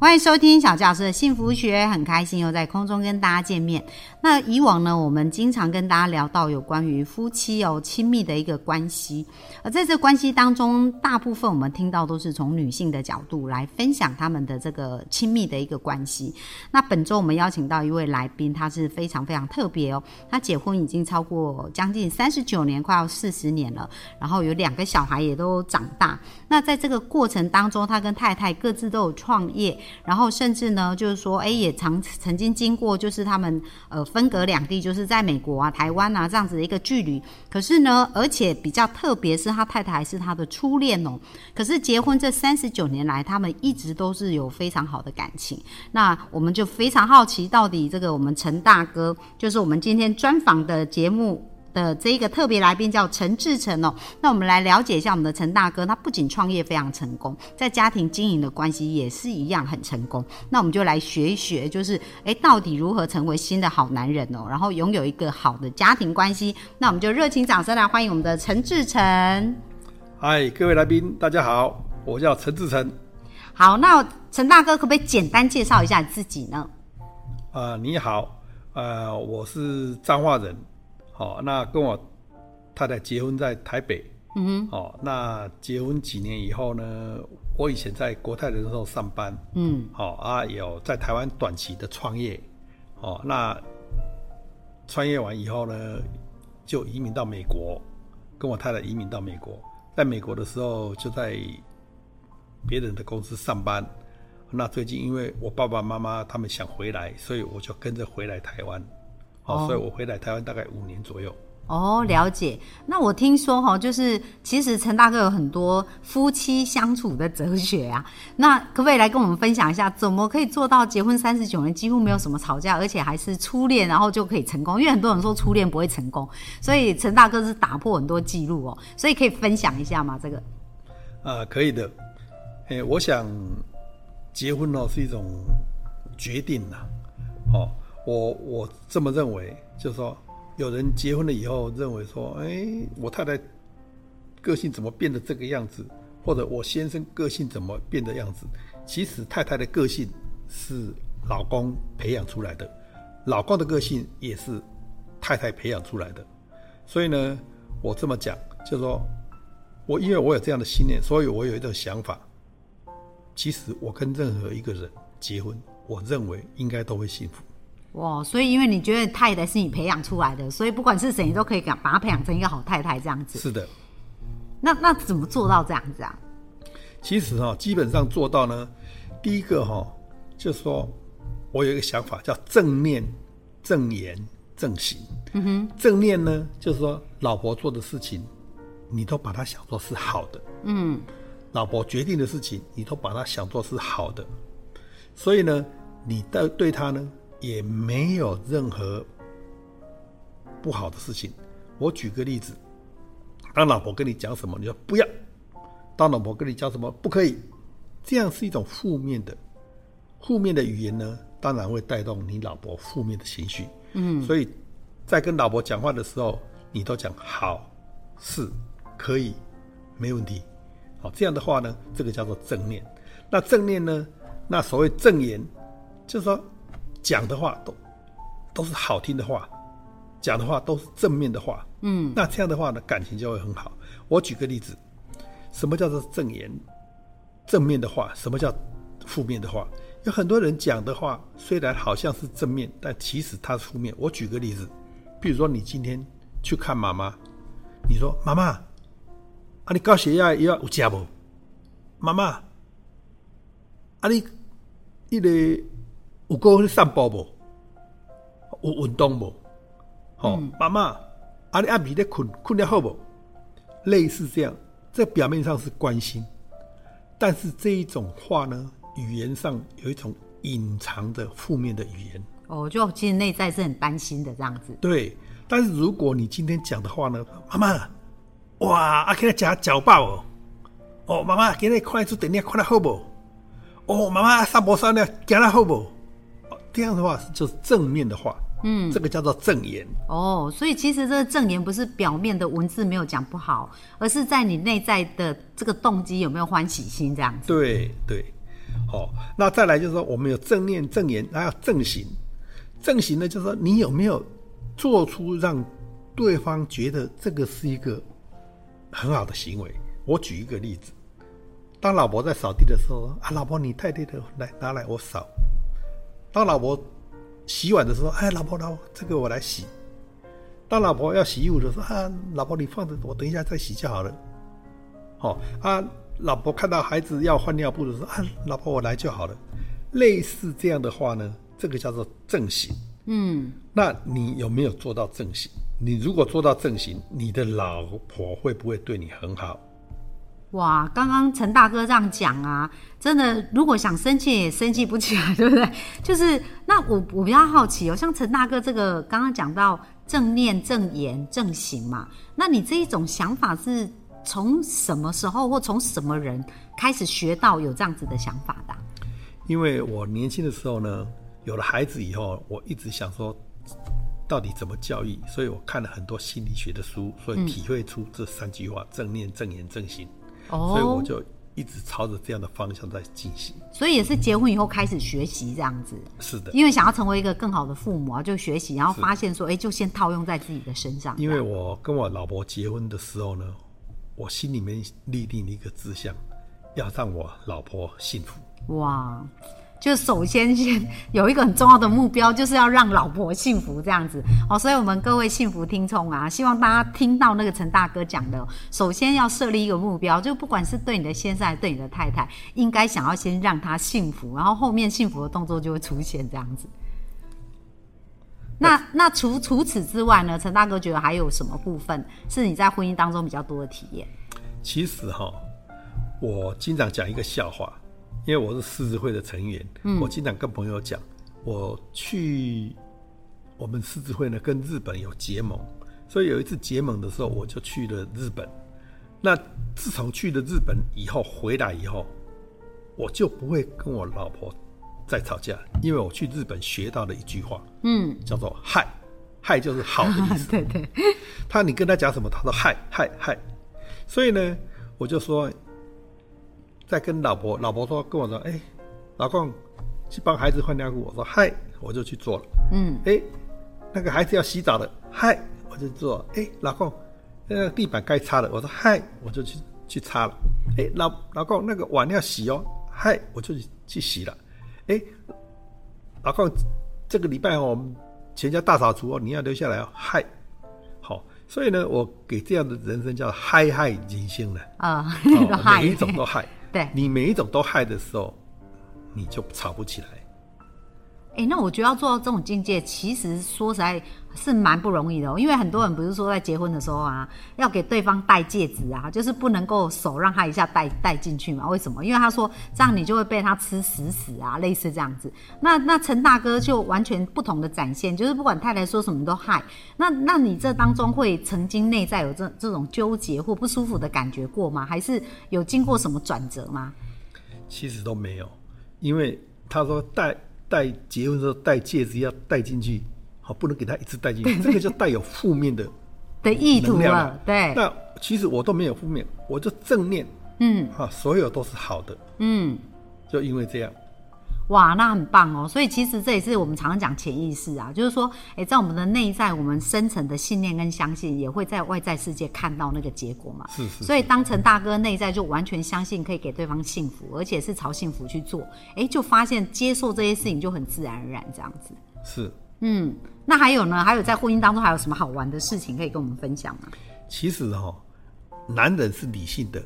欢迎收听小教师的幸福学，很开心又在空中跟大家见面。那以往呢，我们经常跟大家聊到有关于夫妻哦亲密的一个关系，而在这关系当中，大部分我们听到都是从女性的角度来分享他们的这个亲密的一个关系。那本周我们邀请到一位来宾，他是非常非常特别哦，他结婚已经超过将近三十九年，快要四十年了，然后有两个小孩也都长大。那在这个过程当中，他跟太太各自都有创业。然后甚至呢，就是说，哎，也曾曾经经过，就是他们呃分隔两地，就是在美国啊、台湾啊这样子的一个距离。可是呢，而且比较特别是他太太还是他的初恋哦。可是结婚这三十九年来，他们一直都是有非常好的感情。那我们就非常好奇，到底这个我们陈大哥，就是我们今天专访的节目。的这一个特别来宾叫陈志成哦，那我们来了解一下我们的陈大哥，他不仅创业非常成功，在家庭经营的关系也是一样很成功。那我们就来学一学，就是哎，到底如何成为新的好男人哦，然后拥有一个好的家庭关系。那我们就热情掌声来欢迎我们的陈志成。嗨，各位来宾，大家好，我叫陈志成。好，那陈大哥可不可以简单介绍一下自己呢？啊，你好，呃，我是彰化人。好，那跟我太太结婚在台北。嗯哼。哦，那结婚几年以后呢？我以前在国泰人寿上班。嗯。好啊，有在台湾短期的创业。哦，那创业完以后呢，就移民到美国，跟我太太移民到美国。在美国的时候，就在别人的公司上班。那最近因为我爸爸妈妈他们想回来，所以我就跟着回来台湾。哦，所以我回来台湾大概五年左右。哦，了解。那我听说哈，就是其实陈大哥有很多夫妻相处的哲学啊。那可不可以来跟我们分享一下，怎么可以做到结婚三十九年几乎没有什么吵架，而且还是初恋，然后就可以成功？因为很多人说初恋不会成功，所以陈大哥是打破很多记录哦。所以可以分享一下吗？这个？啊，可以的。哎，我想结婚哦是一种决定呐，哦。我我这么认为，就是说，有人结婚了以后认为说，哎，我太太个性怎么变得这个样子，或者我先生个性怎么变的样子？其实太太的个性是老公培养出来的，老公的个性也是太太培养出来的。所以呢，我这么讲，就是说，我因为我有这样的信念，所以我有一种想法。其实我跟任何一个人结婚，我认为应该都会幸福。哇，所以因为你觉得太太是你培养出来的，所以不管是谁，你都可以把把她培养成一个好太太这样子。是的。那那怎么做到这样子啊？其实哈，基本上做到呢，第一个哈，就是说我有一个想法，叫正念、正言、正行。嗯哼。正念呢，就是说老婆做的事情，你都把它想做是好的。嗯。老婆决定的事情，你都把它想做是好的。所以呢，你的对她呢？也没有任何不好的事情。我举个例子，当老婆跟你讲什么，你说不要；当老婆跟你讲什么，不可以。这样是一种负面的、负面的语言呢，当然会带动你老婆负面的情绪。嗯，所以在跟老婆讲话的时候，你都讲好，是，可以，没问题。好，这样的话呢，这个叫做正念。那正念呢，那所谓正言，就是说。讲的话都都是好听的话，讲的话都是正面的话，嗯，那这样的话呢，感情就会很好。我举个例子，什么叫做正言？正面的话，什么叫负面的话？有很多人讲的话虽然好像是正面，但其实它是负面。我举个例子，比如说你今天去看妈妈，你说妈妈，啊你高血压要有加不？妈妈，啊你一个。有够去散步无？有运动无？好，妈妈，阿你阿米在困，困得好不？类似这样，这表面上是关心，但是这一种话呢，语言上有一种隐藏的负面的语言。哦，就其实内在是很担心的这样子。对，但是如果你今天讲的话呢，妈妈，哇，阿克在夹脚爆哦，哦，妈妈，今日看出电影看得好不？哦，妈妈，上坡上呢，行得好不？这样的话就是正面的话，嗯，这个叫做正言。哦，所以其实这个正言不是表面的文字没有讲不好，而是在你内在的这个动机有没有欢喜心这样子。对对，好，那再来就是说，我们有正念、正言，还有正行。正行呢，就是说你有没有做出让对方觉得这个是一个很好的行为。我举一个例子。当老婆在扫地的时候，啊，老婆你太累了，来拿来我扫。当老婆洗碗的时候，哎，老婆老婆这个我来洗。当老婆要洗衣服的时候，啊，老婆你放着，我等一下再洗就好了。好啊，老婆看到孩子要换尿布的时候，啊，老婆我来就好了。类似这样的话呢，这个叫做正行。嗯，那你有没有做到正行？你如果做到正行，你的老婆会不会对你很好？哇，刚刚陈大哥这样讲啊，真的，如果想生气也生气不起来，对不对？就是那我我比较好奇哦，像陈大哥这个刚刚讲到正念、正言、正行嘛，那你这一种想法是从什么时候或从什么人开始学到有这样子的想法的？因为我年轻的时候呢，有了孩子以后，我一直想说，到底怎么教育，所以我看了很多心理学的书，所以体会出这三句话：正念、正言、正行。所以我就一直朝着这样的方向在进行。所以也是结婚以后开始学习这样子。是的。因为想要成为一个更好的父母啊，就学习，然后发现说，哎，就先套用在自己的身上。因为我跟我老婆结婚的时候呢，我心里面立定了一个志向，要让我老婆幸福。哇。就首先先有一个很重要的目标，就是要让老婆幸福这样子哦。所以，我们各位幸福听众啊，希望大家听到那个陈大哥讲的，首先要设立一个目标，就不管是对你的先生，还是对你的太太，应该想要先让他幸福，然后后面幸福的动作就会出现这样子。那那除除此之外呢，陈大哥觉得还有什么部分是你在婚姻当中比较多的体验？其实哈，我经常讲一个笑话。因为我是狮子会的成员，我经常跟朋友讲，我去我们狮子会呢跟日本有结盟，所以有一次结盟的时候，我就去了日本。那自从去了日本以后，回来以后，我就不会跟我老婆再吵架，因为我去日本学到了一句话，嗯，叫做“嗨”，“嗨”就是好的意思。对对，他你跟他讲什么，他说“嗨嗨嗨”，所以呢，我就说。在跟老婆，老婆说跟我说，哎，老公，去帮孩子换尿布。我说嗨，我就去做了。嗯，哎，那个孩子要洗澡了，嗨，我就做。哎，老公，那个地板该擦了。我说嗨，我就去去擦了。哎，老老公，那个碗要洗哦，嗨，我就去洗了。哎，老公，这个礼拜我们全家大扫除哦，你要留下来哦，嗨，好。所以呢，我给这样的人生叫嗨嗨人生了啊，每一种都嗨。对你每一种都害的时候，你就吵不起来。哎，那我觉得要做到这种境界，其实说实在是蛮不容易的。因为很多人不是说在结婚的时候啊，要给对方戴戒指啊，就是不能够手让他一下戴戴进去嘛？为什么？因为他说这样你就会被他吃死死啊，类似这样子。那那陈大哥就完全不同的展现，就是不管太太说什么都害。那那你这当中会曾经内在有这这种纠结或不舒服的感觉过吗？还是有经过什么转折吗？其实都没有，因为他说戴。戴结婚时候戴戒指要戴进去，好不能给他一次戴进去，这个就带有负面的 的意图了。对，那其实我都没有负面，我就正念，嗯，啊，所有都是好的，嗯，就因为这样。哇，那很棒哦！所以其实这也是我们常常讲潜意识啊，就是说，诶，在我们的内在，我们深层的信念跟相信，也会在外在世界看到那个结果嘛。是是。所以当成大哥内在就完全相信可以给对方幸福，而且是朝幸福去做，哎，就发现接受这些事情就很自然而然这样子。是。嗯，那还有呢？还有在婚姻当中还有什么好玩的事情可以跟我们分享吗？其实哈，男人是理性的。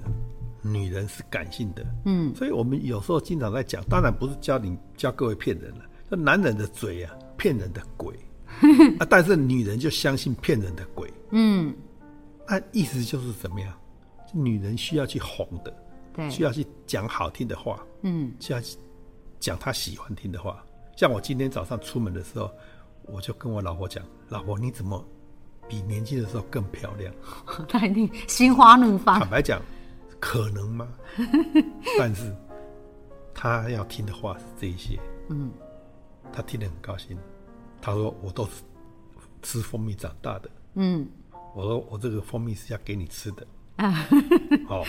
女人是感性的，嗯，所以我们有时候经常在讲，当然不是教你教各位骗人了，这男人的嘴啊，骗人的鬼，啊，但是女人就相信骗人的鬼，嗯，那意思就是怎么样？女人需要去哄的，对，需要去讲好听的话，嗯，需要讲她喜欢听的话。像我今天早上出门的时候，我就跟我老婆讲，老婆你怎么比年轻的时候更漂亮？她一定心花怒放。坦白讲。可能吗？但是他要听的话是这一些，嗯，他听得很高兴。他说：“我都是吃蜂蜜长大的。”嗯，我说：“我这个蜂蜜是要给你吃的。”啊 好，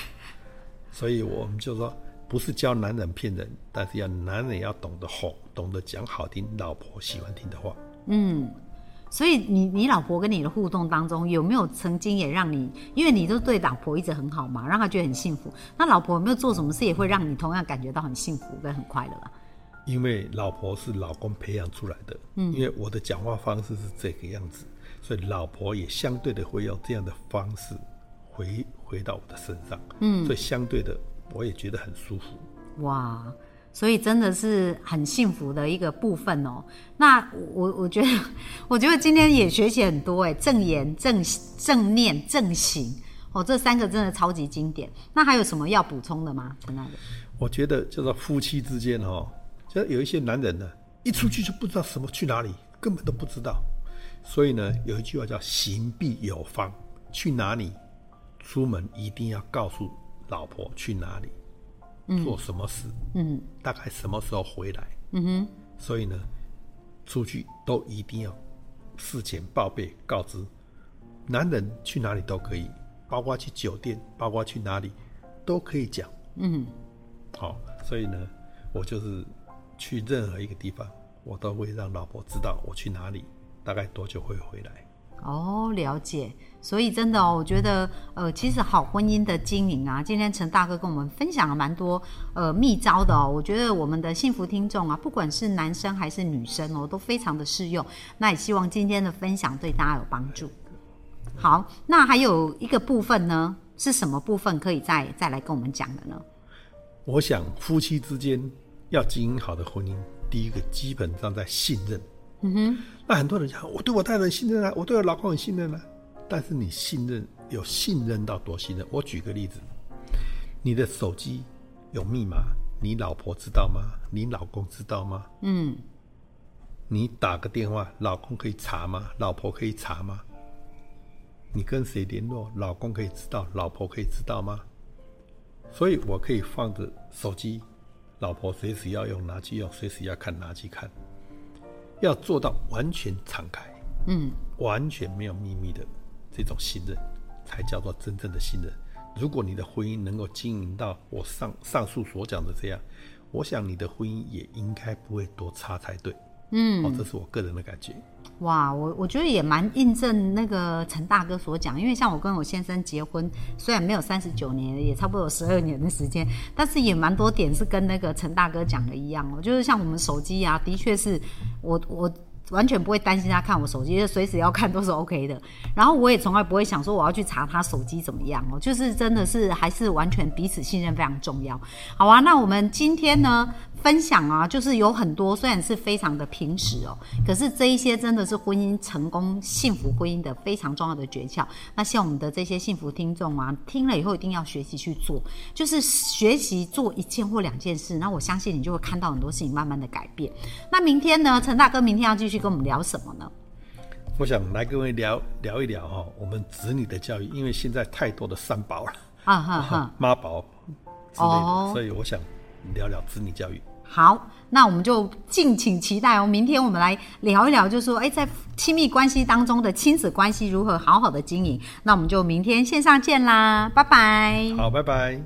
所以我们就说，不是教男人骗人，但是要男人要懂得哄，懂得讲好听，老婆喜欢听的话。嗯，所以你你老婆跟你的互动当中，有没有曾经也让你，因为你都对老婆一直很好嘛，让她觉得很幸福。那老婆有没有做什么事也会让你同样感觉到很幸福跟很快乐啊？因为老婆是老公培养出来的，嗯，因为我的讲话方式是这个样子，所以老婆也相对的会用这样的方式回回到我的身上，嗯，所以相对的我也觉得很舒服。哇，所以真的是很幸福的一个部分哦。那我我觉得，我觉得今天也学习很多哎，正言、正正念、正行哦，这三个真的超级经典。那还有什么要补充的吗？陈大哥？我觉得就是夫妻之间哦。就有一些男人呢，一出去就不知道什么去哪里，根本都不知道。所以呢，有一句话叫“行必有方”，去哪里，出门一定要告诉老婆去哪里，做什么事，嗯，大概什么时候回来，嗯哼。所以呢，出去都一定要事前报备告知。男人去哪里都可以，包括去酒店，包括去哪里都可以讲，嗯。好，所以呢，我就是。去任何一个地方，我都会让老婆知道我去哪里，大概多久会回来。哦，了解。所以真的哦，我觉得呃，其实好婚姻的经营啊，今天陈大哥跟我们分享了蛮多呃秘招的哦。我觉得我们的幸福听众啊，不管是男生还是女生哦，都非常的适用。那也希望今天的分享对大家有帮助。好，那还有一个部分呢，是什么部分可以再再来跟我们讲的呢？我想夫妻之间。要经营好的婚姻，第一个基本上在信任。嗯哼，那很多人讲，我对我太太信任啊，我对我老公很信任啊。但是你信任有信任到多信任？我举个例子，你的手机有密码，你老婆知道吗？你老公知道吗？嗯，你打个电话，老公可以查吗？老婆可以查吗？你跟谁联络，老公可以知道，老婆可以知道吗？所以我可以放着手机。老婆随时要用拿去用，随时要看拿去看，要做到完全敞开，嗯，完全没有秘密的这种信任，才叫做真正的信任。如果你的婚姻能够经营到我上上述所讲的这样，我想你的婚姻也应该不会多差才对，嗯，哦，这是我个人的感觉。哇，我我觉得也蛮印证那个陈大哥所讲，因为像我跟我先生结婚，虽然没有三十九年，也差不多有十二年的时间，但是也蛮多点是跟那个陈大哥讲的一样哦，就是像我们手机啊，的确是我我。完全不会担心他看我手机，随时要看都是 OK 的。然后我也从来不会想说我要去查他手机怎么样哦，就是真的是还是完全彼此信任非常重要。好啊，那我们今天呢分享啊，就是有很多虽然是非常的平时哦，可是这一些真的是婚姻成功、幸福婚姻的非常重要的诀窍。那像我们的这些幸福听众啊，听了以后一定要学习去做，就是学习做一件或两件事，那我相信你就会看到很多事情慢慢的改变。那明天呢，陈大哥明天要继续。去跟我们聊什么呢？我想来跟我聊聊一聊哈，我们子女的教育，因为现在太多的三宝了啊哈 哈，妈宝之类的，所以我想聊聊子女教育。好，那我们就敬请期待哦。明天我们来聊一聊，就说哎，在亲密关系当中的亲子关系如何好好的经营。那我们就明天线上见啦，拜拜。好，拜拜。